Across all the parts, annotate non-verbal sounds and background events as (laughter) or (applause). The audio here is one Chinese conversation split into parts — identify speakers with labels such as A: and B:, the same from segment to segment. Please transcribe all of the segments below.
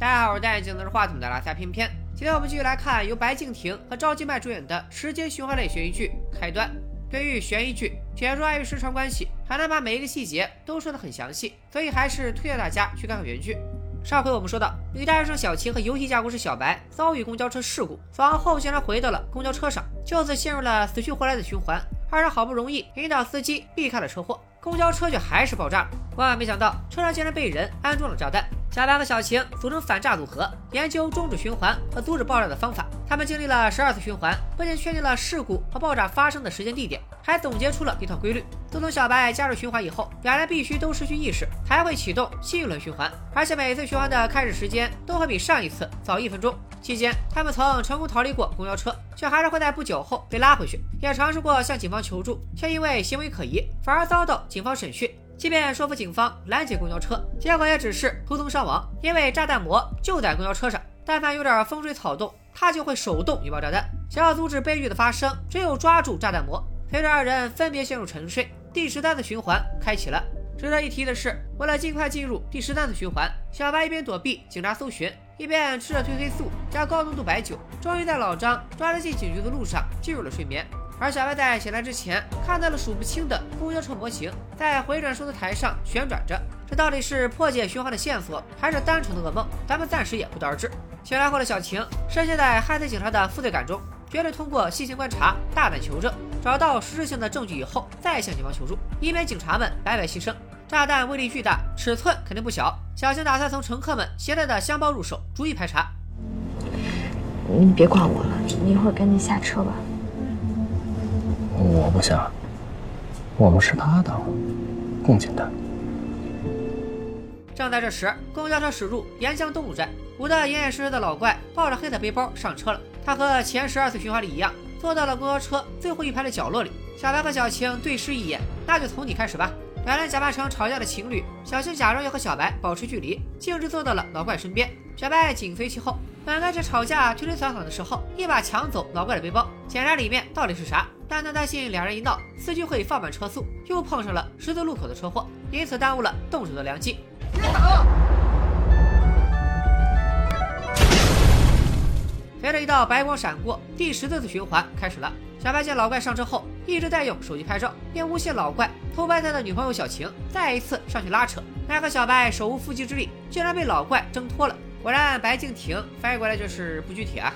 A: 大家好，我是戴眼镜拿着话筒的拉塞偏偏。今天我们继续来看由白敬亭和赵今麦主演的时间循环类悬疑剧《开端》。对于悬疑剧，解说碍于时长关系，很难把每一个细节都说得很详细，所以还是推荐大家去看看原剧。上回我们说到，女大学生小晴和游戏架构师小白遭遇公交车事故，死亡后竟然回到了公交车上，就此陷入了死去活来的循环。二人好不容易引导司机避开了车祸，公交车却还是爆炸了。万万没想到，车上竟然被人安装了炸弹。小白和小晴组成反炸组合，研究终止循环和阻止爆炸的方法。他们经历了十二次循环，不仅确定了事故和爆炸发生的时间地点，还总结出了一套规律。自从小白加入循环以后，两人必须都失去意识，才会启动新一轮循环。而且每次循环的开始时间都会比上一次早一分钟。期间，他们曾成功逃离过公交车，却还是会在不久后被拉回去。也尝试过向警方求助，却因为行为可疑，反而遭到警方审讯。即便说服警方拦截公交车，结果也只是途中伤亡，因为炸弹膜就在公交车上，但凡有点风吹草动，它就会手动引爆炸弹。想要阻止悲剧的发生，只有抓住炸弹膜。随着二人分别陷入沉睡，第十三次循环开启了。值得一提的是，为了尽快进入第十三次循环，小白一边躲避警察搜寻，一边吃着褪黑素加高浓度白酒，终于在老张抓着进警局的路上进入了睡眠。而小白在醒来之前，看到了数不清的公交车模型在回转数字台上旋转着。这到底是破解循环的线索，还是单纯的噩梦？咱们暂时也不得而知。醒来后的小晴深陷在害死警察的负罪感中，决定通过细心观察、大胆求证，找到实质性的证据以后再向警方求助，以免警察们白白牺牲。炸弹威力巨大，尺寸肯定不小。小晴打算从乘客们携带的箱包入手，逐一排查。
B: 你别管我了，你一会儿赶紧下车吧。
C: 我不想，我们是搭档，更简单。
A: 正在这时，公交车驶入沿江东路站，捂得严严实实的老怪抱着黑色背包上车了。他和前十二次循环里一样，坐到了公交车最后一排的角落里。小白和小青对视一眼，那就从你开始吧。两人假扮成吵架的情侣，小青假装要和小白保持距离，径直坐到了老怪身边。小白紧随其后。本该是吵架推推搡搡的时候，一把抢走老怪的背包，检查里面到底是啥。但他担心两人一闹，司机会放慢车速，又碰上了十字路口的车祸，因此耽误了动手的良机。别打！随着一道白光闪过，第十四次循环开始了。小白见老怪上车后一直在用手机拍照，便诬陷老怪偷拍他的女朋友小晴，再一次上去拉扯。奈何小白手无缚鸡之力，竟然被老怪挣脱了。果然，白敬亭翻译过来就是不具体啊。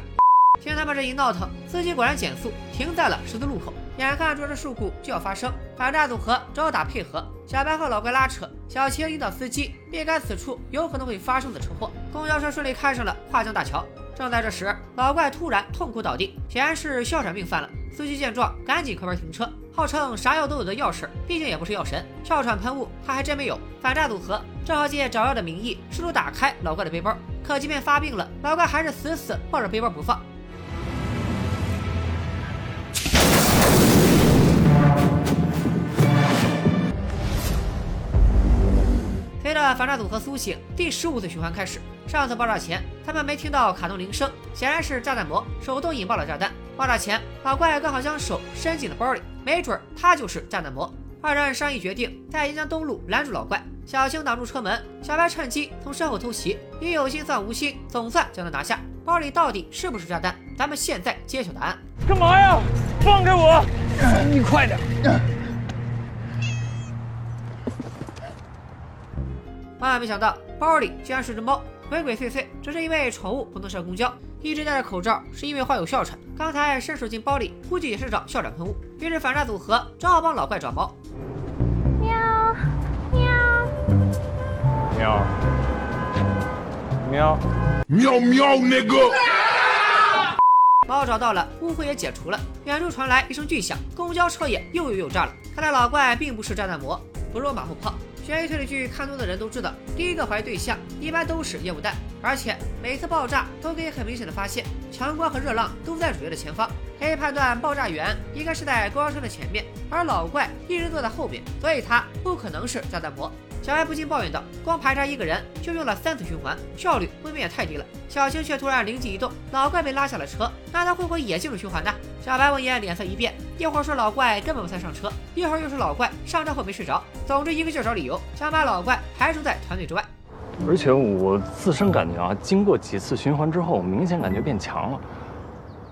A: 听他们这一闹腾，司机果然减速停在了十字路口。眼看着这事故就要发生，反诈组合招打配合，小白和老怪拉扯，小青引导司机避开此处有可能会发生的车祸。公交车顺利开上了跨江大桥。正在这时，老怪突然痛苦倒地，显然是哮喘病犯了。司机见状，赶紧快门停车。号称啥药都有的药师，毕竟也不是药神，哮喘喷雾他还真没有。反诈组合正好借找药的名义，试图打开老怪的背包。可即便发病了，老怪还是死死抱着背包不放。反诈组合苏醒，第十五次循环开始。上次爆炸前，他们没听到卡通铃声，显然是炸弹魔手动引爆了炸弹。爆炸前，老怪刚好将手伸进了包里，没准他就是炸弹魔。二人商议决定，在沿江东路拦住老怪。小青挡住车门，小白趁机从身后偷袭。你有心算无心，总算将他拿下。包里到底是不是炸弹？咱们现在揭晓答案。
D: 干嘛呀？放开我！
C: 你快点！
A: 万万没想到，包里居然是只猫，鬼鬼祟祟，只是因为宠物不能上公交，一直戴着口罩是因为患有哮喘。刚才伸手进包里，估计也是找哮喘喷雾。于是反诈组合正好帮老怪找猫。
D: 喵喵
E: 喵喵，喵喵那个 (laughs)
A: 猫找到了，误会也解除了。远处传来一声巨响，公交车也又又又炸了。看来老怪并不是炸弹魔，不是马后炮。悬疑推理剧看多的人都知道，第一个怀疑对象一般都是烟雾弹，而且每次爆炸都可以很明显的发现，强光和热浪都在主角的前方，可以判断爆炸源应该是在公交车的前面，而老怪一直坐在后面，所以他不可能是炸弹魔。小白不禁抱怨道：“光排查一个人就用了三次循环，效率未免也太低了。”小青却突然灵机一动，老怪被拉下了车，那他会不会也进入循环呢？小白闻言脸色一变，一会儿说老怪根本不曾上车，一会儿又说老怪上车后没睡着，总之一个劲儿找理由，想把老怪排除在团队之外。
C: 而且我自身感觉啊，经过几次循环之后，明显感觉变强了。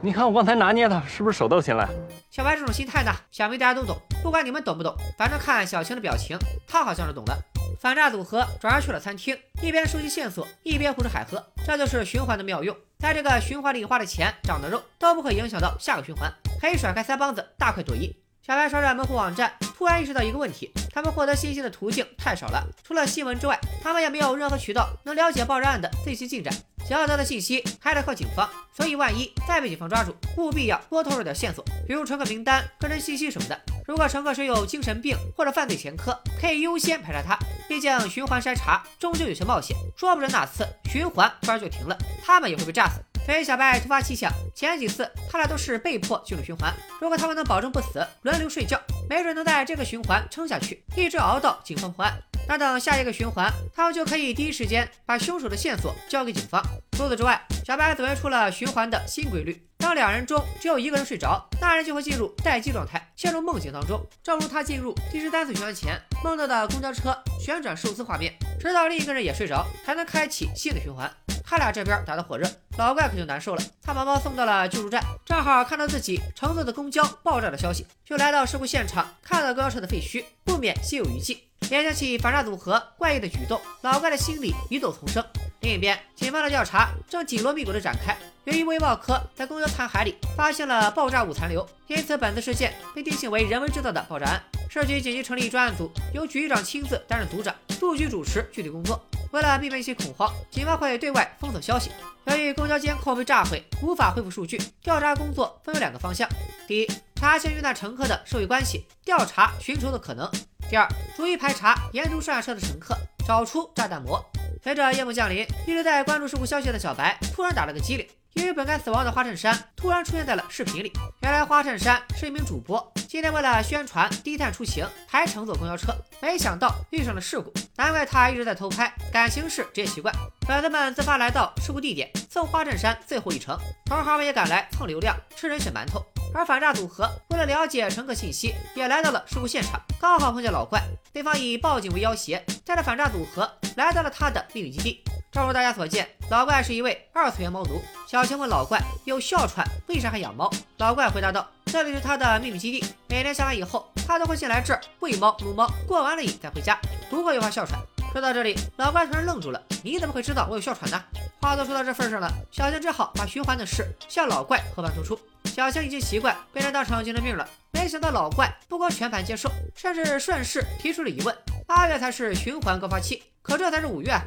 C: 你看我刚才拿捏他，是不是手到擒来？
A: 小白这种心态呢，想必大家都懂。不管你们懂不懂，反正看小青的表情，他好像是懂的。反诈组合转而去了餐厅，一边收集线索，一边胡吃海喝。这就是循环的妙用，在这个循环里花的钱、长的肉都不会影响到下个循环，可以甩开腮帮子，大快朵颐。小白刷着门户网站，突然意识到一个问题：他们获得信息的途径太少了。除了新闻之外，他们也没有任何渠道能了解爆炸案的最新进展。想要得到信息，还得靠警方。所以，万一再被警方抓住，务必要多透露点线索，比如乘客名单、个人信息什么的。如果乘客谁有精神病或者犯罪前科，可以优先排查他。毕竟循环筛查终究有些冒险，说不准哪次循环突然就停了，他们也会被炸死。所以小白突发奇想，前几次他俩都是被迫进入循环，如果他们能保证不死，轮流睡觉，没准能在这个循环撑下去，一直熬到警方破案。那等下一个循环，他们就可以第一时间把凶手的线索交给警方。除此之外，小白总结出了循环的新规律：当两人中只有一个人睡着，那人就会进入待机状态，陷入梦境当中。正如他进入第十三次循环前梦到的公交车旋转寿司画面，直到另一个人也睡着，才能开启新的循环。他俩这边打得火热，老怪可就难受了。他把猫送到了救助站，正好看到自己乘坐的公交爆炸的消息，就来到事故现场，看到公交车的废墟，不免心有余悸。联想起反诈组合怪异的举动，老怪的心里疑窦丛生。另一边，警方的调查正紧锣密鼓地展开。由于微报科在公交残骸里发现了爆炸物残留，因此本次事件被定性为人为制造的爆炸案。市局紧急成立专案组，由局长亲自担任组长，杜局主持具体工作。为了避免一些恐慌，警方会对外封锁消息。由于公交监控被炸毁，无法恢复数据，调查工作分为两个方向：第一，查清遇难乘客的社会关系，调查寻仇的可能；第二，逐一排查沿途上下车的乘客，找出炸弹魔。随着夜幕降临，一直在关注事故消息的小白突然打了个激灵。因为本该死亡的花衬衫突然出现在了视频里。原来花衬衫是一名主播，今天为了宣传低碳出行，还乘坐公交车，没想到遇上了事故。难怪他一直在偷拍，感情是职业习惯。粉丝们自发来到事故地点，送花衬衫最后一程。同行们也赶来蹭流量，吃人血馒头。而反诈组合为了了解乘客信息，也来到了事故现场，刚好碰见老怪。对方以报警为要挟，带着反诈组合来到了他的秘密基地。正如大家所见，老怪是一位二次元猫奴。小青问老怪有哮喘，为啥还养猫？老怪回答道：“这里是他的秘密基地，每天下班以后，他都会先来这儿喂猫、撸猫，过完了瘾再回家，不会有哮喘。”说到这里，老怪突然愣住了：“你怎么会知道我有哮喘呢？”话都说到这份上了，小青只好把循环的事向老怪和盘托出。小青已经习惯被人当成精神病了，没想到老怪不光全盘接受，甚至顺势提出了疑问：八月才是循环高发期，可这才是五月。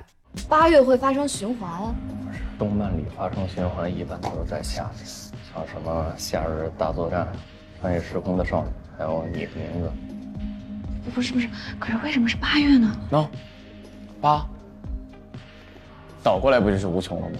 B: 八月会发生循环？
C: 不是动漫里发生循环一般都是在夏天，像什么《夏日大作战》《穿越时空的少女》，还有《你的名字》。
B: 不是不是，可是为什么是八月呢？
F: 喏，八，倒过来不就是无穷了吗？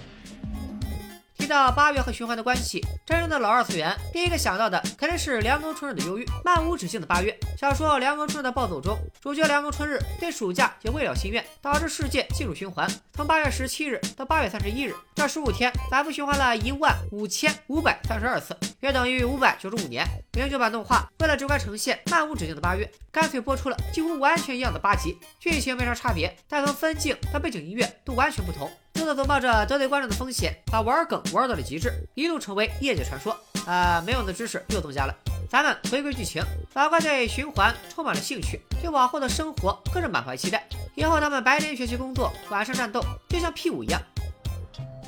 A: 提到八月和循环的关系，真正的老二次元第一个想到的肯定是凉宫春日的忧郁，漫无止境的八月。小说《凉宫春日的暴走》中，主角凉宫春日对暑假也未了心愿，导致世界进入循环。从八月十七日到八月三十一日，这十五天反复循环了一万五千五百三十二次，约等于五百九十五年。零九版动画为了直观呈现漫无止境的八月，干脆播出了几乎完全一样的八集，剧情没啥差别，但从分镜到背景音乐都完全不同。作者总冒着得罪观众的风险，把玩梗玩到了极致，一度成为业界传说。啊，没用的知识又增加了。咱们回归剧情，老怪对循环充满了兴趣，对往后的生活更是满怀期待。以后他们白天学习工作，晚上战斗，就像 P 五一样。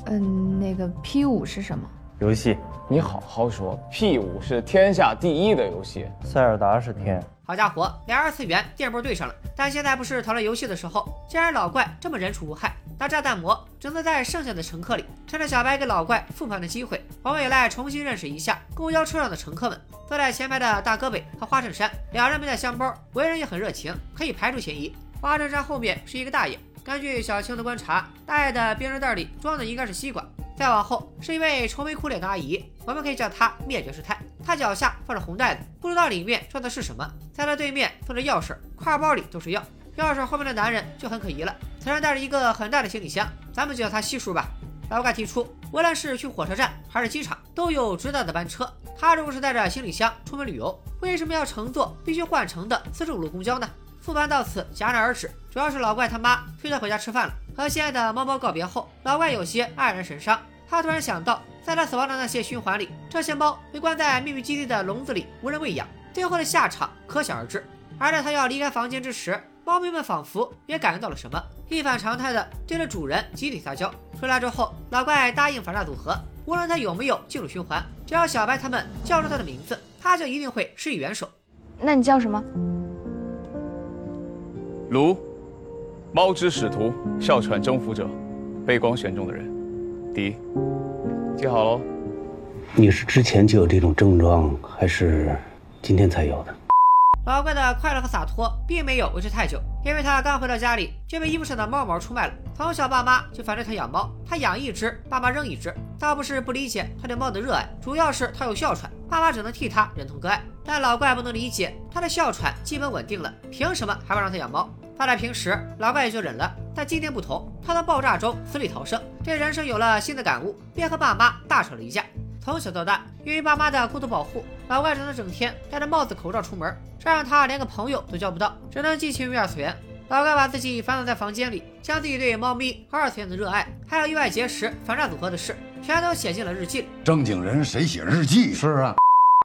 B: 嗯，那个 P 五是什么？
C: 游戏，
F: 你好好说，P 五是天下第一的游戏。
C: 塞尔达是天。
A: 好家伙，俩二次元电波对上了。但现在不是讨论游戏的时候，既然老怪这么人畜无害，那炸弹魔只能在剩下的乘客里。趁着小白给老怪复盘的机会，我们也来重新认识一下公交车上的乘客们。坐在前排的大哥北和花衬衫，两人没带香包，为人也很热情，可以排除嫌疑。花衬衫后面是一个大爷，根据小青的观察，大爷的编织袋里装的应该是西瓜。再往后是一位愁眉苦脸的阿姨，我们可以叫她灭绝师太。她脚下放着红袋子，不知道里面装的是什么。在她对面放着钥匙，挎包里都是药。钥匙后面的男人就很可疑了，此人带着一个很大的行李箱，咱们就叫他西叔吧。老怪提出，无论是去火车站还是机场，都有直达的班车。他如果是带着行李箱出门旅游，为什么要乘坐必须换乘的四十五路公交呢？复盘到此戛然而止。主要是老怪他妈催他回家吃饭了。和心爱的猫猫告别后，老怪有些黯然神伤。他突然想到，在他死亡的那些循环里，这些猫被关在秘密基地的笼子里，无人喂养，最后的下场可想而知。而在他要离开房间之时，猫咪们仿佛也感应到了什么，一反常态的对着主人集体撒娇。出来之后，老怪答应反诈组合，无论他有没有进入循环，只要小白他们叫出他的名字，他就一定会施以援手。
G: 那你叫什么？
F: 卢，猫之使徒，哮喘征服者，被光选中的人。迪，记好喽。
H: 你是之前就有这种症状，还是今天才有的？
A: 老怪的快乐和洒脱并没有维持太久，因为他刚回到家里就被衣服上的猫毛出卖了。从小爸妈就反对他养猫，他养一只，爸妈扔一只。倒不是不理解他对猫的热爱，主要是他有哮喘，爸妈只能替他忍痛割爱。但老怪不能理解，他的哮喘基本稳定了，凭什么还不让他养猫？放在平时，老怪也就忍了。但今天不同，他从爆炸中死里逃生，对人生有了新的感悟，便和爸妈大吵了一架。从小到大，由于爸妈的过度保护，老怪只能整天戴着帽子、口罩出门，这让他连个朋友都交不到，只能寄情于二次元。老怪把自己反锁在房间里，将自己对猫咪和二次元的热爱，还有意外结识反诈组合的事，全都写进了日记里。
E: 正经人谁写日记？
H: 是啊。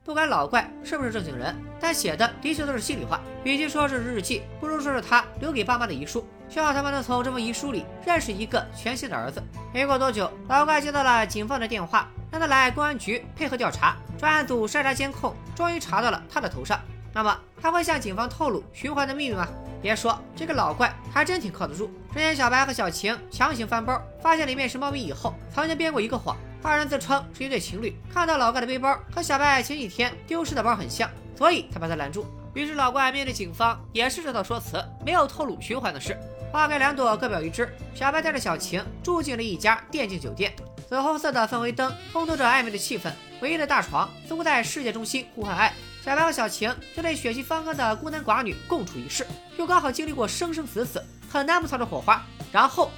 A: 不管老怪是不是正经人，但写的的确都是心里话。与其说是日记，不如说是他留给爸妈的遗书。希望他们能从这封遗书里认识一个全新的儿子。没过多久，老怪接到了警方的电话，让他来公安局配合调查。专案组筛查监控，终于查到了他的头上。那么他会向警方透露循环的秘密吗？别说，这个老怪还真挺靠得住。之前小白和小晴强行翻包，发现里面是猫咪以后，曾经编过一个谎。二人自称是一对情侣，看到老怪的背包和小白前几天丢失的包很像，所以才把他拦住。于是老怪面对警方也是这套说辞，没有透露循环的事。花开两朵，各表一枝。小白带着小晴住进了一家电竞酒店，紫红色的氛围灯烘托着暧昧的气氛，唯一的大床似乎在世界中心呼唤爱。小白和小晴这对血气方刚的孤男寡女共处一室，又刚好经历过生生死死，很难不擦出火花。然后。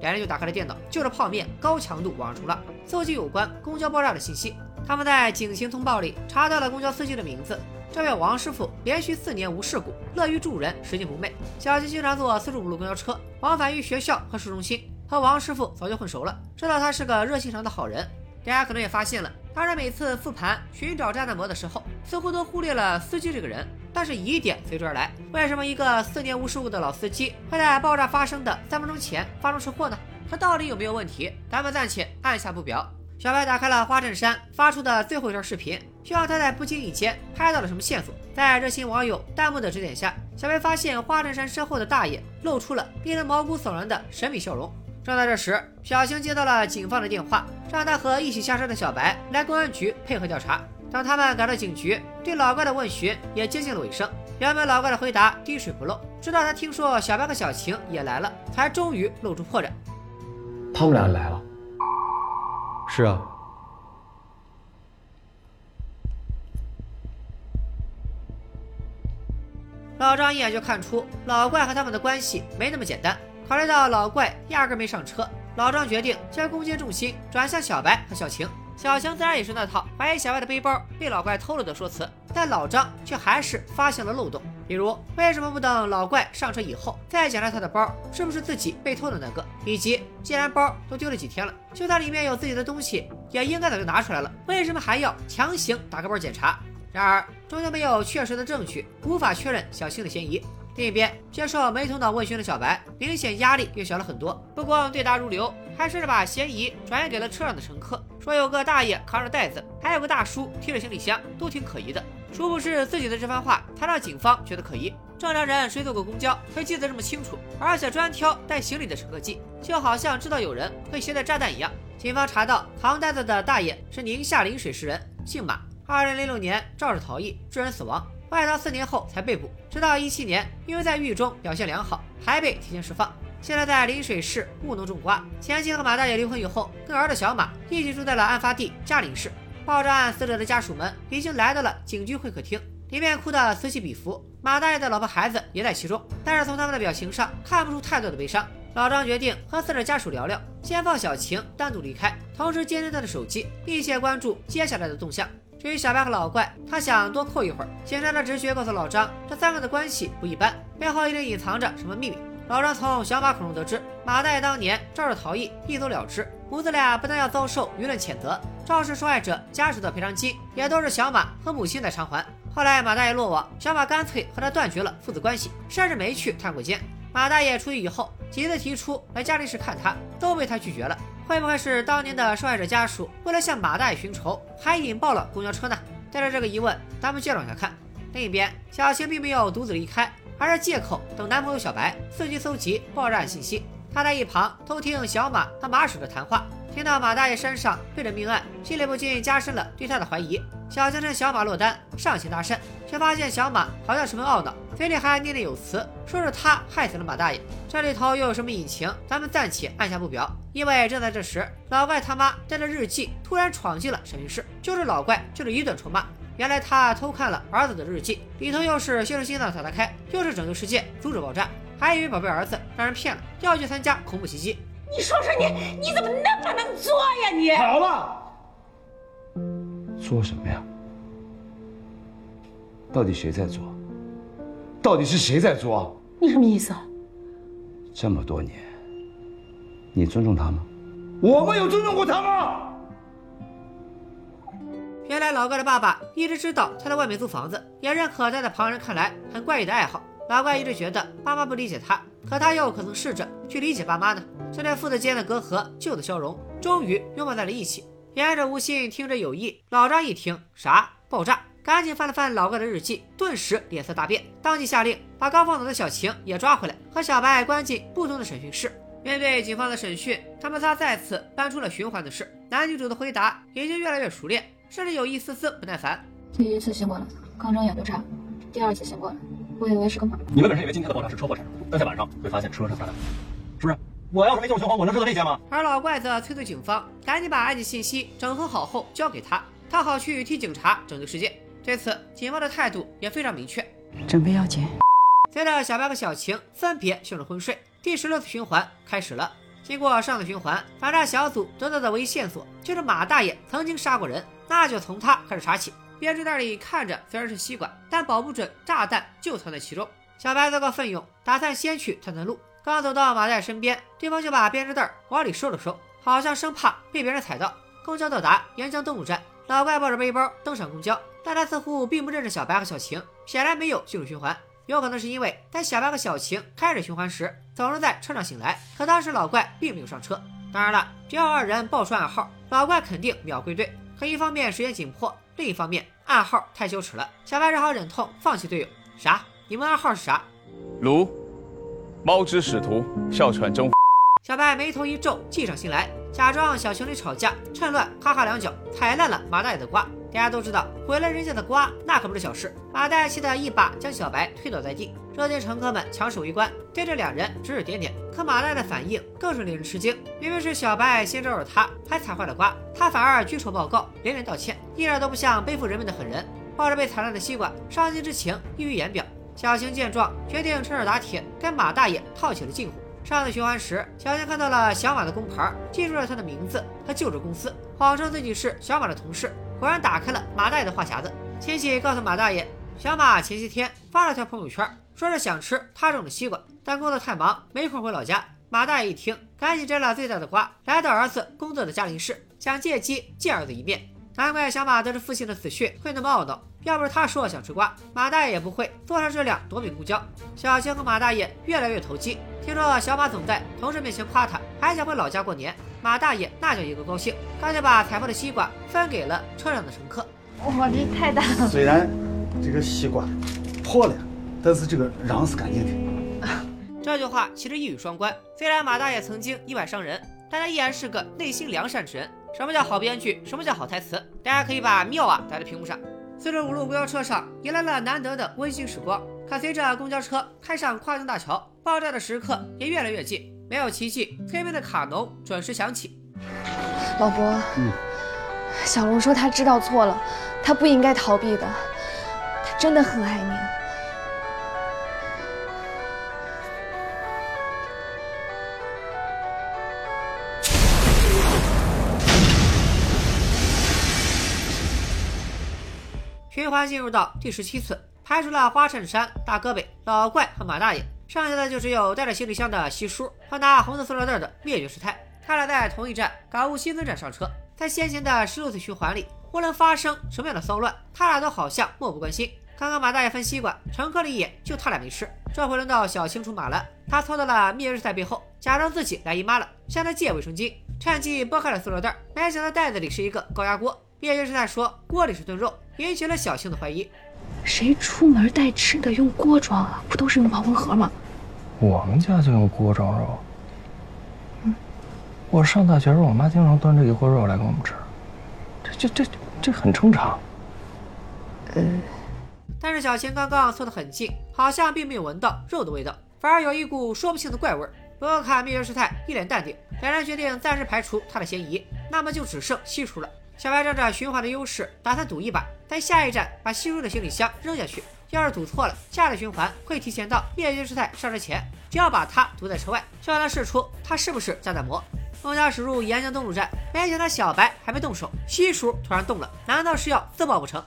A: 两人就打开了电脑，就着泡面高强度网上冲浪，搜集有关公交爆炸的信息。他们在警情通报里查到了公交司机的名字，这位王师傅连续四年无事故，乐于助人，拾金不昧。小晴经常坐四十五路公交车，往返于学校和市中心，和王师傅早就混熟了，知道他是个热心肠的好人。大家可能也发现了，当然每次复盘寻找炸弹魔的时候，似乎都忽略了司机这个人。但是疑点随之而来，为什么一个四年无事故的老司机会在爆炸发生的三分钟前发生车祸呢？他到底有没有问题？咱们暂且按下不表。小白打开了花衬衫发出的最后一段视频，希望他在不经意间拍到了什么线索。在热心网友弹幕的指点下，小白发现花衬衫身后的大爷露出了令人毛骨悚然的神秘笑容。正在这时，小晴接到了警方的电话，让他和一起下山的小白来公安局配合调查。当他们赶到警局，对老怪的问询也接近了尾声。原本老怪的回答滴水不漏，直到他听说小白和小晴也来了，才终于露出破绽。
H: 他们俩来了。
I: 是啊。
A: 老张一眼就看出老怪和他们的关系没那么简单。考虑到老怪压根没上车，老张决定将攻击重心转向小白和小晴。小晴自然也是那套怀疑小白的背包被老怪偷了的说辞，但老张却还是发现了漏洞。比如，为什么不等老怪上车以后再检查他的包是不是自己被偷的那个？以及，既然包都丢了几天了，就算里面有自己的东西，也应该早就拿出来了，为什么还要强行打开包检查？然而，终究没有确实的证据，无法确认小青的嫌疑。另一边，接受没头脑问询的小白，明显压力变小了很多。不光对答如流，还试着把嫌疑转移给了车上的乘客，说有个大爷扛着袋子，还有个大叔提着行李箱，都挺可疑的。殊不知自己的这番话才让警方觉得可疑。正常人谁坐过公交会记得这么清楚，而且专挑带行李的乘客记，就好像知道有人会携带炸弹一样。警方查到扛袋子的大爷是宁夏陵水市人，姓马，二零零六年肇事逃逸，致人死亡。外逃四年后才被捕，直到一七年，因为在狱中表现良好，还被提前释放。现在在临水市务农种瓜。前妻和马大爷离婚以后，跟儿子小马一起住在了案发地嘉陵市。爆炸案死者的家属们已经来到了警局会客厅，里面哭得此起彼伏。马大爷的老婆孩子也在其中，但是从他们的表情上看不出太多的悲伤。老张决定和死者家属聊聊，先放小晴单独离开，同时监听他的手机，密切关注接下来的动向。至于小白和老怪，他想多扣一会儿。警察的直觉告诉老张，这三个的关系不一般，背后一定隐藏着什么秘密。老张从小马口中得知，马大爷当年肇事逃逸，一走了之，母子俩不但要遭受舆论谴责，肇事受害者家属的赔偿金也都是小马和母亲在偿还。后来马大爷落网，小马干脆和他断绝了父子关系，甚至没去探过监。马大爷出狱以后，几次提出来嘉陵市看他，都被他拒绝了。会不会是当年的受害者家属为了向马大爷寻仇，还引爆了公交车呢？带着这个疑问，咱们接着往下看。另一边，小晴并没有独自离开，而是借口等男朋友小白，伺机搜集爆炸案信息。她在一旁偷听小马和马婶的谈话。听到马大爷身上背着命案，心里不禁加深了对他的怀疑。小青趁小马落单上前搭讪，却发现小马好像十分懊恼，嘴里还念念有词，说是他害死了马大爷。这里头又有什么隐情？咱们暂且按下不表。因为正在这时，老怪他妈带着日记突然闯进了审讯室，就是老怪，就是一顿臭骂。原来他偷看了儿子的日记，里头又是修成心脏打得开，又是拯救世界，阻止爆炸，还以为宝贝儿子让人骗了，要去参加恐怖袭击。
B: 你说说你，你怎么那么能作呀你？
I: 好了，做什么呀？到底谁在做？到底是谁在做？
B: 你什么意思？
I: 这么多年，你尊重他吗？我们有尊重过他吗？
A: 原来老怪的爸爸一直知道他在外面租房子，也认可他在旁人看来很怪异的爱好。老怪一直觉得爸妈不理解他，可他又可曾试着去理解爸妈呢？这对父子间的隔阂就此消融，终于拥抱在了一起。言着无心，听着有意。老张一听，啥爆炸？赶紧翻了翻老怪的日记，顿时脸色大变，当即下令把刚放走的小晴也抓回来，和小白关进不同的审讯室。面对警方的审讯，他们仨再次搬出了循环的事。男女主的回答已经越来越熟练，甚至有一丝丝不耐烦。
G: 第一次醒过来，刚睁眼就炸；第二次醒过来，我以为是个马。
J: 你们本身以为今天的爆炸是车祸产生的，但在晚上会发现车上炸弹，是不是？我要是没进入循环，我能知道这些吗？
A: 而老怪则催促警方赶紧把案件信息整合好后交给他，他好去替警察拯救世界。这次警方的态度也非常明确，
B: 准备要紧。
A: 随着小白和小晴分别陷入昏睡，第十六次循环开始了。经过上次循环，反诈小组得到的唯一线索就是马大爷曾经杀过人，那就从他开始查起。编织袋里看着虽然是吸管，但保不准炸弹就藏在其中。小白自告奋勇，打算先去探探路。刚走到马大爷身边，对方就把编织袋往里收了收，好像生怕被别人踩到。公交到达沿江东路站，老怪抱着背包登上公交，但他似乎并不认识小白和小晴，显然没有进入循环。有可能是因为在小白和小晴开始循环时，总是在车上醒来，可当时老怪并没有上车。当然了，只要二人报出暗号，老怪肯定秒归队。可一方面时间紧迫，另一方面暗号太羞耻了，小白只好忍痛放弃队友。啥？你们暗号是啥？
F: 卢。猫之使徒，哮喘中。
A: 小白眉头一皱，计上心来，假装小情侣吵架，趁乱哈哈两脚踩烂了马大爷的瓜。大家都知道，毁了人家的瓜，那可不是小事。马大爷气得一把将小白推倒在地，车间乘客们强势围观，对着两人指指点点。可马大爷的反应更是令人吃惊，明明是小白先招惹他，还踩坏了瓜，他反而举手报告，连连道歉，一点都不像背负人们的狠人。抱着被踩烂的西瓜，伤心之情溢于言表。小青见状，决定趁热打铁，跟马大爷套起了近乎。上次循环时，小青看到了小马的工牌，记住了他的名字和就职公司，谎称自己是小马的同事，果然打开了马大爷的话匣子。亲戚告诉马大爷，小马前些天发了条朋友圈，说是想吃他种的西瓜，但工作太忙，没空回老家。马大爷一听，赶紧摘了最大的瓜，来到儿子工作的嘉陵市，想借机见儿子一面。难怪小马得知父亲的死讯会那么懊恼。要不是他说想吃瓜，马大爷也不会坐上这辆夺命公交。小青和马大爷越来越投机，听说小马总在同事面前夸他，还想回老家过年。马大爷那叫一个高兴，干脆把踩破的西瓜分给了车上的乘客。
B: 哇，这太大了！
K: 虽然这个西瓜破了，但是这个瓤是干净的。
A: 这句话其实一语双关。虽然马大爷曾经意外伤人，但他依然是个内心良善之人。什么叫好编剧？什么叫好台词？大家可以把“妙啊”打在屏幕上。四十五路公交车上迎来了难得的温馨时光。可随着公交车开上跨江大桥，爆炸的时刻也越来越近。没有奇迹，催命的卡农准时响起。
G: 老伯，小龙说他知道错了，他不应该逃避的，他真的很爱你。
A: 循环进入到第十七次，排除了花衬衫、大胳膊、老怪和马大爷，剩下的就只有带着行李箱的西叔和拿红色塑料袋的灭绝师太。他俩在同一站港务新增站上车，在先前的十六次循环里，无论发生什么样的骚乱，他俩都好像漠不关心。刚刚马大爷分西瓜，乘客的一眼就他俩没吃。这回轮到小青出马了，他凑到了灭绝师太背后，假装自己来姨妈了，向她借卫生巾，趁机剥开了塑料袋，没想到袋子里是一个高压锅。灭绝师太说锅里是炖肉，引起了小青的怀疑。
B: 谁出门带吃的用锅装啊？不都是用保温盒吗？
C: 我们家就用锅装肉。嗯，我上大学时候，我妈经常端着一锅肉来给我们吃，这这这这很正常。
B: 呃，
A: 但是小青刚刚凑得很近，好像并没有闻到肉的味道，反而有一股说不清的怪味。不过看灭绝师太一脸淡定，两人决定暂时排除他的嫌疑，那么就只剩西叔了。小白仗着循环的优势，打算赌一把，在下一站把西叔的行李箱扔下去。要是赌错了，下的循环会提前到灭绝师太上车前，只要把他堵在车外，就让他试出他是不是炸弹魔。孟家驶入沿江东路站，没想到小白还没动手，西叔突然动了，难道是要自爆不成？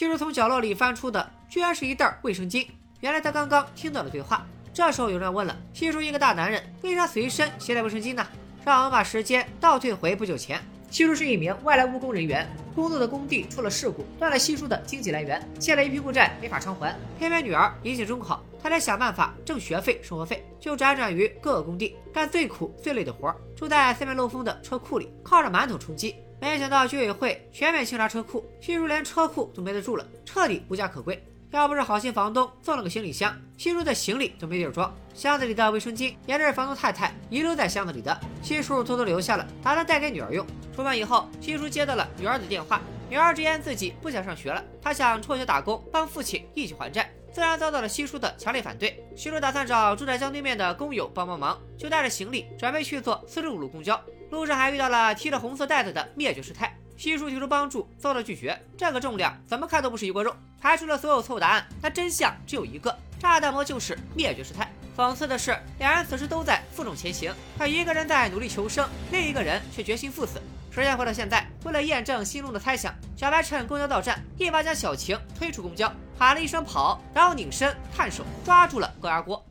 A: 西叔从角落里翻出的，居然是一袋卫生巾。原来他刚刚听到了对话。这时候有人问了：西叔一个大男人，为啥随身携带卫生巾呢？让我们把时间倒退回不久前。西叔是一名外来务工人员，工作的工地出了事故，断了西叔的经济来源，欠了一屁股债没法偿还。偏偏女儿临近中考，他得想办法挣学费、生活费，就辗转于各个工地，干最苦最累的活，住在四面漏风的车库里，靠着馒头充饥。没想到居委会全面清查车库，西叔连车库都没得住了，彻底无家可归。要不是好心房东送了个行李箱，西叔的行李都没地儿装。箱子里的卫生巾也是房东太太遗留在箱子里的，西叔偷偷留下了，打算带给女儿用。出门以后，西叔接到了女儿的电话，女儿直言自己不想上学了，她想辍学打工，帮父亲一起还债。自然遭到了西叔的强烈反对。西叔打算找住在江对面的工友帮帮忙，就带着行李准备去坐四十五路公交。路上还遇到了提着红色袋子的灭绝师太，西叔提出帮助，遭到拒绝。这个重量怎么看都不是一锅肉。排除了所有错误答案，但真相只有一个：炸弹魔就是灭绝师太。讽刺的是，两人此时都在负重前行，他一个人在努力求生，另一个人却决心赴死。时间回到现在，为了验证心中的猜想，小白趁公交到站，一把将小晴推出公交，喊了一声跑，然后拧身探手抓住了高压锅。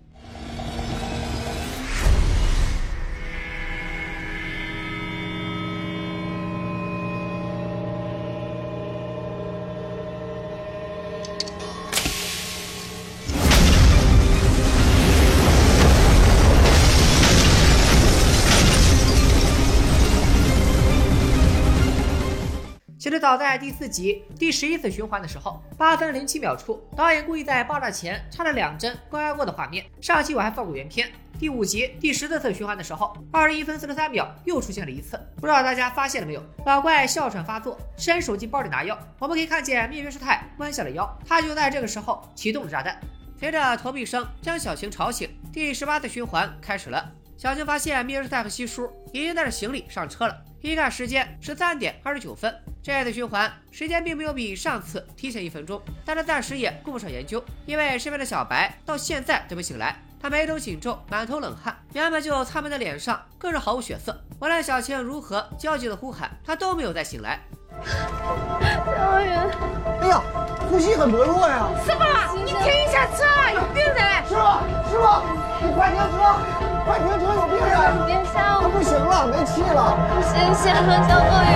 A: 早在第四集第十一次循环的时候，八分零七秒处，导演故意在爆炸前插了两帧高压锅的画面。上期我还放过原片。第五集第十四次循环的时候，二十一分四十三秒又出现了一次，不知道大家发现了没有？老怪哮喘发作，伸手进包里拿药。我们可以看见灭绝师太弯下了腰，他就在这个时候启动了炸弹。随着投币声将小晴吵醒，第十八次循环开始了。小晴发现灭绝师太和西叔已经带着行李上车了，一看时间十三点二十九分。这次循环时间并没有比上次提前一分钟，但他暂时也顾不上研究，因为身边的小白到现在都没醒来。他眉头紧皱，满头冷汗，原本就苍白的脸上更是毫无血色。无论小青如何焦急的呼喊，他都没有再醒来。
L: 哎呀，呼吸很薄弱呀！
M: 师傅，你停一下车，有病人！
L: 师傅，师傅，你快停车，快停车，有病人！
M: 别吓我！
L: 他不行了，没气了！
M: 谢谢了，小过云。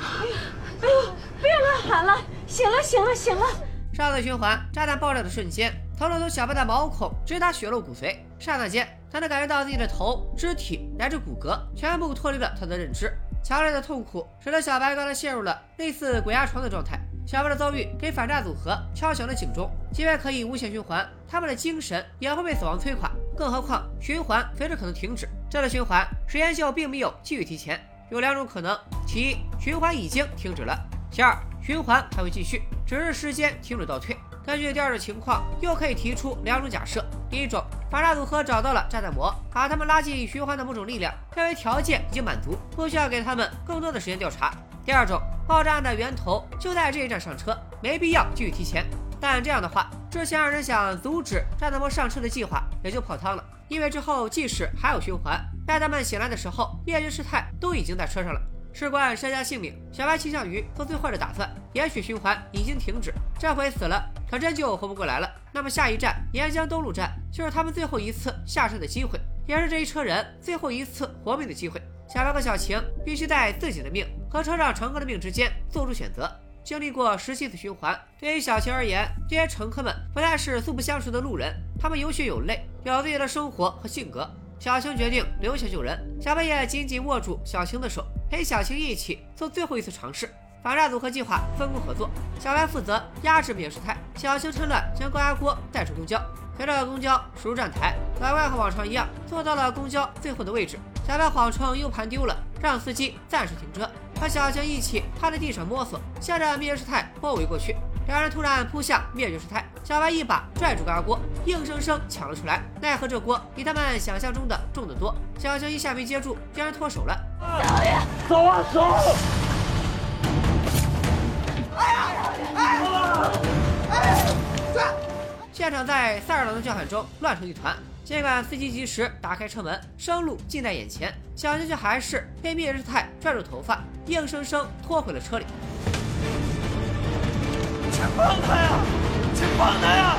M: 哎呦，不要乱喊了，醒了，醒了，醒了！
A: 上次循环炸弹爆炸的瞬间。头颅从小白的毛孔直达血肉骨髓，刹那间，他能感觉到自己的头、肢体乃至骨骼全部脱离了他的认知。强烈的痛苦使得小白刚才陷入了类似鬼压床的状态。小白的遭遇给反诈组合敲响了警钟，即便可以无限循环，他们的精神也会被死亡摧垮。更何况循环随时可能停止。这次循环时间就并没有继续提前，有两种可能：其一，循环已经停止了；其二，循环还会继续，只是时间停止倒退。根据第二种情况，又可以提出两种假设：第一种，反诈组合找到了炸弹魔，把他们拉进循环的某种力量，认为条件已经满足，不需要给他们更多的时间调查；第二种，爆炸案的源头就在这一站上车，没必要继续提前。但这样的话，之前二人想阻止炸弹魔上车的计划也就泡汤了，因为之后即使还有循环，待他们醒来的时候，灭绝师太都已经在车上了。事关身家性命，小白倾向于做最坏的打算。也许循环已经停止，这回死了可真就活不过来了。那么下一站沿江东路站就是他们最后一次下车的机会，也是这一车人最后一次活命的机会。小白和小晴必须在自己的命和车上乘客的命之间做出选择。经历过十七次循环，对于小晴而言，这些乘客们不再是素不相识的路人，他们有血有泪，有自己的生活和性格。小晴决定留下救人，小白也紧紧握住小晴的手。陪小晴一起做最后一次尝试，反诈组合计划分工合作。小白负责压制灭师太，小青趁乱将高压锅带出公交。随着公交驶入站台，老怪和往常一样坐到了公交最后的位置。小白谎称 U 盘丢了，让司机暂时停车，和小青一起趴在地上摸索，向着灭师太包围过去。两人突然扑向灭绝师太，小白一把拽住高压锅，硬生生抢了出来。奈何这锅比他们想象中的重得多，小青一下没接住，竟然脱手了。
D: 走啊，走！
A: 现场在塞尔朗的叫喊中乱成一团。尽管司机及时打开车门，生路近在眼前，小晴却还是被灭日太拽住头发，硬生生拖回了车里。
D: 请放他呀！请放他呀！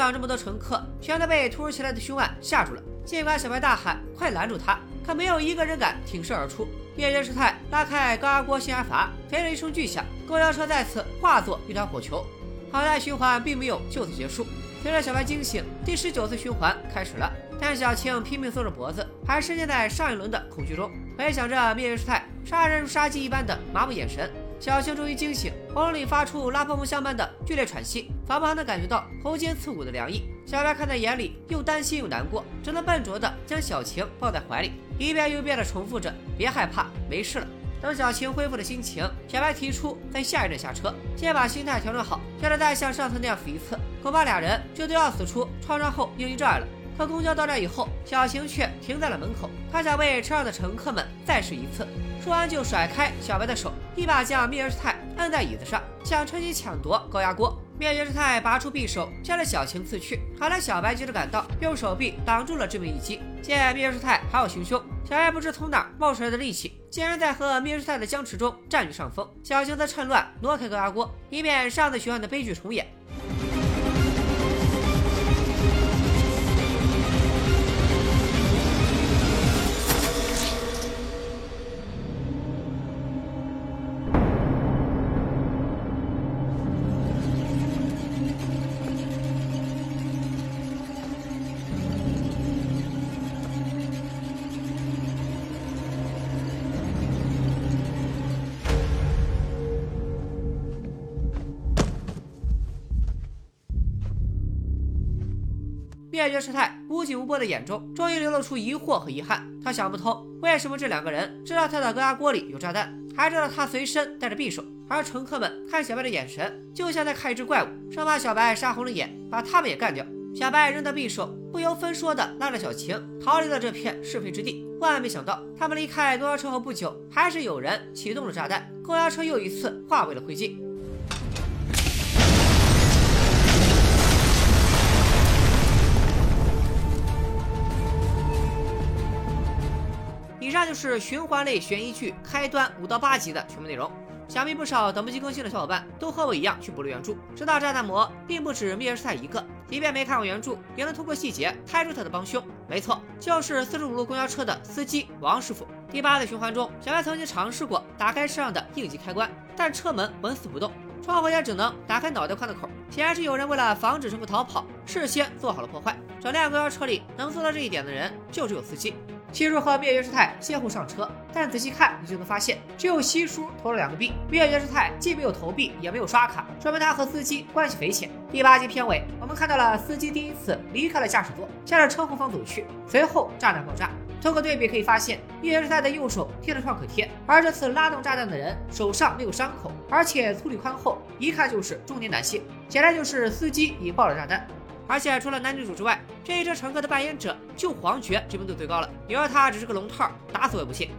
A: 上这么多乘客，全都被突如其来的凶案吓住了。尽管小白大喊“快拦住他”，可没有一个人敢挺身而出。灭绝师太拉开高压锅限压阀，随着一声巨响，公交车再次化作一团火球。好在循环并没有就此结束。随着小白惊醒，第十九次循环开始了。但小青拼命缩着脖子，还深陷在上一轮的恐惧中，回想着灭绝师太杀人如杀鸡一般的麻木眼神。小青终于惊醒，喉咙里发出拉破木相般的剧烈喘息，仿佛还能感觉到喉间刺骨的凉意。小白看在眼里，又担心又难过，只能笨拙地将小晴抱在怀里，一遍又一遍地重复着：“别害怕，没事了。”等小晴恢复了心情，小白提出在下一站下车，先把心态调整好，要是再像上次那样死一次，恐怕俩人就都要死出创伤后应激障碍了。可公交到站以后，小晴却停在了门口，她想为车上的乘客们再试一次。说完就甩开小白的手，一把将灭绝师太按在椅子上，想趁机抢夺高压锅。灭绝师太拔出匕首，向着小晴刺去。好在小白及时赶到，用手臂挡住了致命一击。见灭绝师太还要行凶，小白不知从哪冒出来的力气，竟然在和灭绝师太的僵持中占据上风。小晴则趁乱挪开高压锅，以免上次循环的悲剧重演。灭绝师太无紧无波的眼中，终于流露出疑惑和遗憾。他想不通，为什么这两个人知道他的高压锅里有炸弹，还知道他随身带着匕首，而乘客们看小白的眼神，就像在看一只怪物，生怕小白杀红了眼，把他们也干掉。小白扔掉匕首，不由分说的拉着小晴逃离了这片是非之地。万万没想到，他们离开公交车后不久，还是有人启动了炸弹，公交车又一次化为了灰烬。以上就是循环类悬疑剧开端五到八集的全部内容。想必不少等不及更新的小伙伴都和我一样去补了原著，知道炸弹魔并不止灭世太一个，即便没看过原著，也能通过细节猜出他的帮凶。没错，就是四十五路公交车的司机王师傅。第八次循环中，小白曾经尝试过打开车上的应急开关，但车门纹丝不动，窗户也只能打开脑袋宽的口。显然是有人为了防止乘客逃跑，事先做好了破坏。整辆公交车里能做到这一点的人，就只有司机。七叔和灭绝师太先后上车，但仔细看你就能发现，只有西叔投了两个币，灭绝师太既没有投币，也没有刷卡，说明他和司机关系匪浅。第八集片尾，我们看到了司机第一次离开了驾驶座，向着车后方走去，随后炸弹爆炸。通过对比可以发现，灭绝师太的右手贴了创可贴，而这次拉动炸弹的人手上没有伤口，而且粗粝宽厚，一看就是中年男性，显然就是司机引爆了炸弹。而且除了男女主之外，这一车乘客的扮演者就黄觉知名度最高了。你说他只是个龙套，打死我也不信。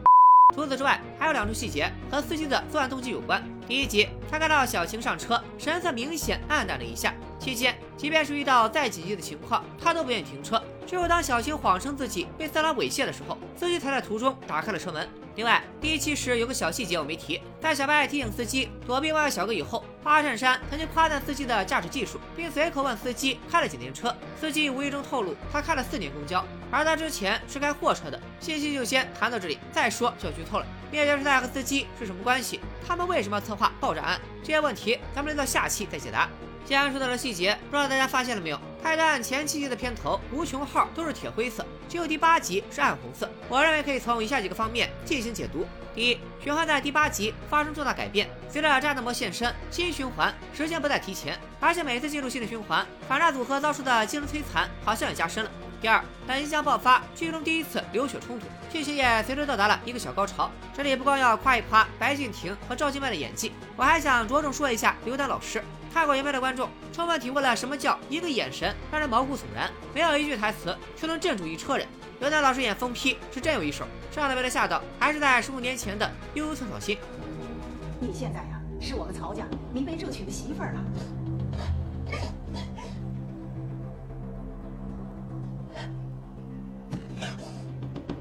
A: 除此之外，还有两处细节和司机的作案动机有关。第一集，他看到小晴上车，神色明显暗淡了一下。期间，即便是遇到再紧急的情况，他都不愿意停车。只有当小晴谎称自己被色狼猥亵的时候，司机才在途中打开了车门。另外，第一期时有个小细节我没提，在小白提醒司机躲避外卖小哥以后，花衬衫曾经夸赞司机的驾驶技术，并随口问司机开了几年车。司机无意中透露他开了四年公交，而他之前是开货车的。信息就先谈到这里，再说就要剧透了。灭绝师太和司机是什么关系？他们为什么要策划爆炸案？这些问题咱们留到下期再解答。既然说到了细节，不知道大家发现了没有？泰坦前七集的片头无穷号都是铁灰色，只有第八集是暗红色。我认为可以从以下几个方面进行解读：第一，循环在第八集发生重大改变，随着炸弹魔现身，新循环时间不再提前，而且每次进入新的循环，反诈组合遭受的精神摧残好像也加深了。第二，本即将爆发剧中第一次流血冲突，剧情也随之到达了一个小高潮。这里不光要夸一夸白敬亭和赵今麦的演技，我还想着重说一下刘丹老师。看过原片的观众充分体会了什么叫一个眼神让人毛骨悚然，没有一句台词却能镇住一车人。刘丹老师演疯批是真有一手，上来为了吓到，还是在十五年前的悠悠草草心。
N: 你现在呀，是我们曹家明媒正娶的媳妇儿了。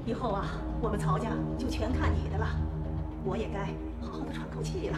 N: 以后啊，我们曹家就全看你的了，我也该好好的喘口气了。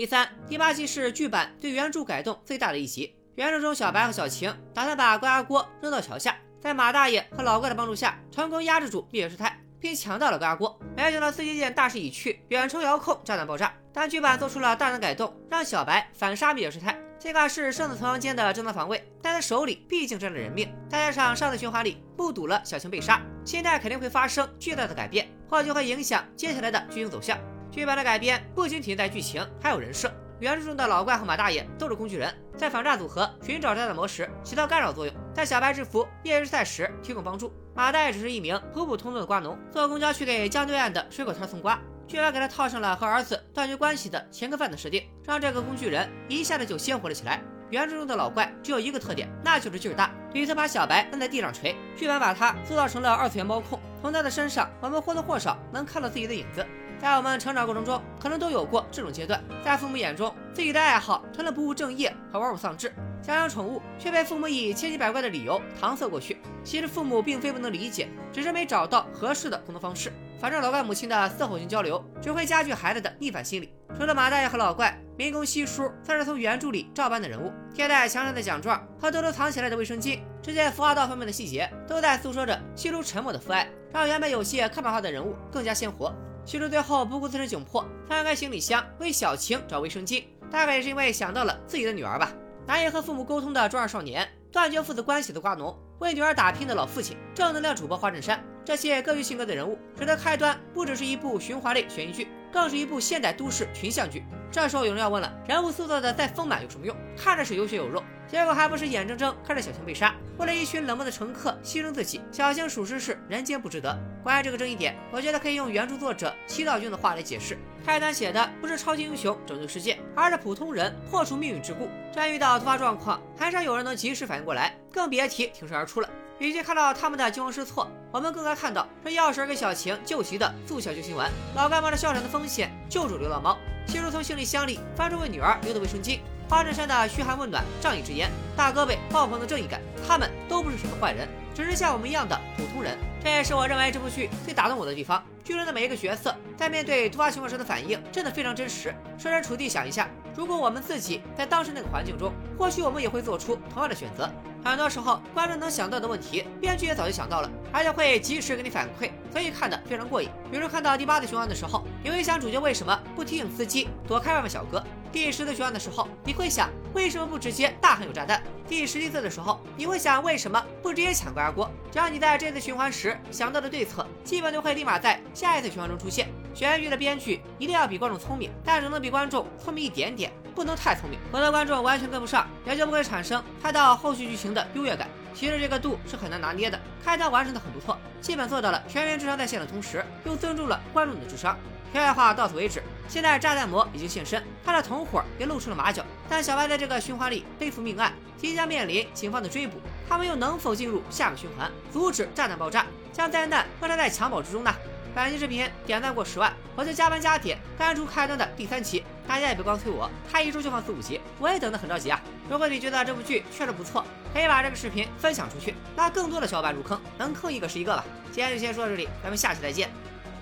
A: 第三、第八集是剧版对原著改动最大的一集。原著中，小白和小晴打算把高压锅扔到桥下，在马大爷和老怪的帮助下，成功压制住灭绝师太，并抢到了高压锅。没想到司机见大势已去，远程遥控炸弹爆炸。但剧版做出了大胆改动，让小白反杀灭绝师太。尽管是生死存亡间的正当防卫，但他手里毕竟沾了人命。再加上上次循环里目睹了小晴被杀，心态肯定会发生巨大的改变，或许会影响接下来的剧情走向。剧本的改编不仅体现在剧情，还有人设。原著中的老怪和马大爷都是工具人，在反诈组合寻找炸弹魔时起到干扰作用，在小白制服灭绝师太时提供帮助。马大爷只是一名普普通通的瓜农，坐公交去给江对岸的水果摊送瓜。居然给他套上了和儿子断绝关系的前科犯的设定，让这个工具人一下子就鲜活了起来。原著中的老怪只有一个特点，那就是劲儿大，屡次把小白摁在地上锤。剧本把他塑造成了二次元猫控，从他的身上，我们或多或少能看到自己的影子。在我们成长过程中，可能都有过这种阶段，在父母眼中，自己的爱好成了不务正业和玩物丧志，想养宠物却被父母以千奇百怪的理由搪塞过去。其实父母并非不能理解，只是没找到合适的沟通方式。反正老怪母亲的嘶吼性交流只会加剧孩子的逆反心理。除了马大爷和老怪，民工西叔算是从原著里照搬的人物。贴在墙上的奖状和偷偷藏起来的卫生巾，这些服化道方面的细节，都在诉说着西叔沉默的父爱，让原本有些刻板化的人物更加鲜活。西叔最后不顾自身窘迫，翻开行李箱为小晴找卫生巾，大概也是因为想到了自己的女儿吧。难以和父母沟通的中二少年，断绝父子关系的瓜农，为女儿打拼的老父亲，正能量主播花衬衫。这些各具性格的人物，使得开端不只是一部循环类悬疑剧，更是一部现代都市群像剧。这时候有人要问了：人物塑造的再丰满有什么用？看着是有血有肉，结果还不是眼睁睁看着小青被杀，为了一群冷漠的乘客牺牲自己。小青属实是人间不值得。关于这个争议点，我觉得可以用原著作者七道君的话来解释：开端写的不是超级英雄拯救世界，而是普通人破除命运桎梏。真遇到突发状况，很少有人能及时反应过来，更别提挺身而出了。与其看到他们的惊慌失措，我们更该看到这药水给小晴救急的速效救心丸。老干冒着哮喘的风险救助流浪猫，西叔从行李箱里翻出为女儿留的卫生巾，花衬衫的嘘寒问暖、仗义直言，大哥被爆棚的正义感，他们都不是什么坏人，只是像我们一样的普通人。这也是我认为这部剧最打动我的地方。剧中的每一个角色在面对突发情况时的反应，真的非常真实。设身处地想一下，如果我们自己在当时那个环境中，或许我们也会做出同样的选择。很多时候，观众能想到的问题，编剧也早就想到了，而且会及时给你反馈，所以看得非常过瘾。比如看到第八次循环的时候，你会想主角为什么不提醒司机躲开外卖小哥；第十次循环的时候，你会想为什么不直接大喊有炸弹；第十一次的时候，你会想为什么不直接抢高压锅。只要你在这次循环时想到的对策，基本都会立马在下一次循环中出现。悬疑剧的编剧一定要比观众聪明，但只能比观众聪明一点点，不能太聪明，否则观众完全跟不上，也就不会产生看到后续剧情的优越感。其实这个度是很难拿捏的，开端完成的很不错，基本做到了全员智商在线的同时，又尊重了观众的智商。题外话到此为止。现在炸弹魔已经现身，他的同伙也露出了马脚。但小白在这个循环里背负命案，即将面临警方的追捕，他们又能否进入下个循环，阻止炸弹爆炸，将灾难扼杀在襁褓之中呢？本期视频点赞过十万，我就加班加点干出开端的第三期。大家也别光催我，他一周就放四五集，我也等得很着急啊！如果你觉得这部剧确实不错，可以把这个视频分享出去，拉更多的小伙伴入坑，能坑一个是一个吧。今天就先说到这里，咱们下期再见，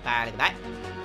A: 拜了个拜。